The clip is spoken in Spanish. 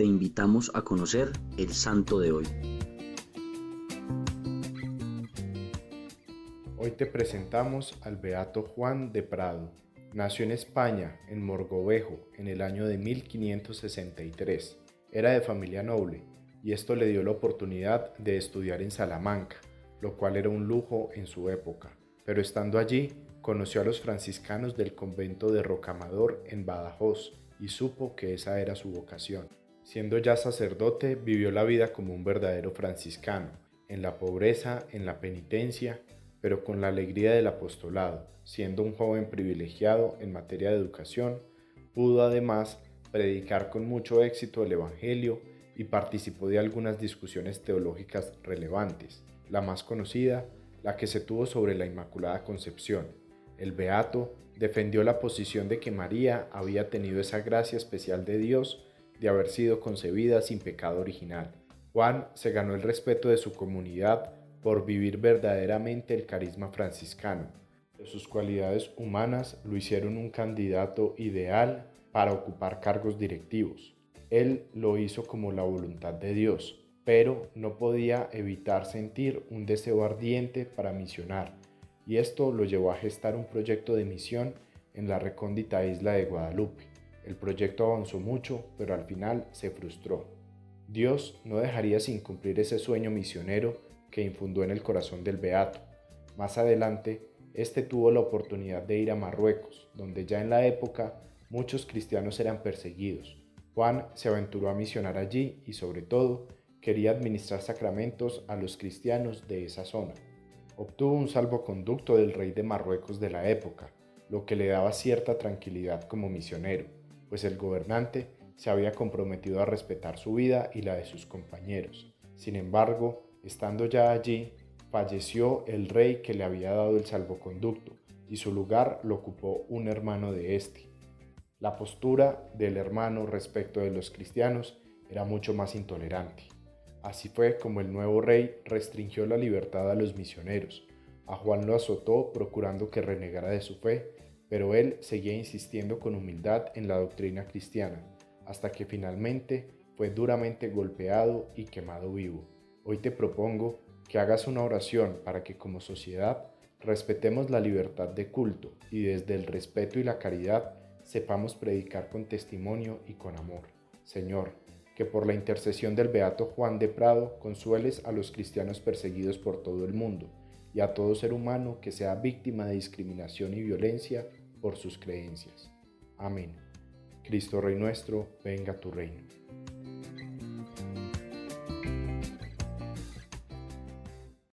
te invitamos a conocer el santo de hoy. Hoy te presentamos al Beato Juan de Prado. Nació en España, en Morgovejo, en el año de 1563. Era de familia noble y esto le dio la oportunidad de estudiar en Salamanca, lo cual era un lujo en su época. Pero estando allí, conoció a los franciscanos del convento de Rocamador en Badajoz y supo que esa era su vocación. Siendo ya sacerdote, vivió la vida como un verdadero franciscano, en la pobreza, en la penitencia, pero con la alegría del apostolado. Siendo un joven privilegiado en materia de educación, pudo además predicar con mucho éxito el Evangelio y participó de algunas discusiones teológicas relevantes. La más conocida, la que se tuvo sobre la Inmaculada Concepción. El Beato defendió la posición de que María había tenido esa gracia especial de Dios de haber sido concebida sin pecado original. Juan se ganó el respeto de su comunidad por vivir verdaderamente el carisma franciscano. Sus cualidades humanas lo hicieron un candidato ideal para ocupar cargos directivos. Él lo hizo como la voluntad de Dios, pero no podía evitar sentir un deseo ardiente para misionar, y esto lo llevó a gestar un proyecto de misión en la recóndita isla de Guadalupe. El proyecto avanzó mucho, pero al final se frustró. Dios no dejaría sin cumplir ese sueño misionero que infundó en el corazón del Beato. Más adelante, este tuvo la oportunidad de ir a Marruecos, donde ya en la época muchos cristianos eran perseguidos. Juan se aventuró a misionar allí y sobre todo quería administrar sacramentos a los cristianos de esa zona. Obtuvo un salvoconducto del rey de Marruecos de la época, lo que le daba cierta tranquilidad como misionero, pues el gobernante se había comprometido a respetar su vida y la de sus compañeros. Sin embargo, Estando ya allí, falleció el rey que le había dado el salvoconducto y su lugar lo ocupó un hermano de éste. La postura del hermano respecto de los cristianos era mucho más intolerante. Así fue como el nuevo rey restringió la libertad a los misioneros. A Juan lo azotó procurando que renegara de su fe, pero él seguía insistiendo con humildad en la doctrina cristiana, hasta que finalmente fue duramente golpeado y quemado vivo. Hoy te propongo que hagas una oración para que como sociedad respetemos la libertad de culto y desde el respeto y la caridad sepamos predicar con testimonio y con amor. Señor, que por la intercesión del Beato Juan de Prado consueles a los cristianos perseguidos por todo el mundo y a todo ser humano que sea víctima de discriminación y violencia por sus creencias. Amén. Cristo Rey nuestro, venga tu reino.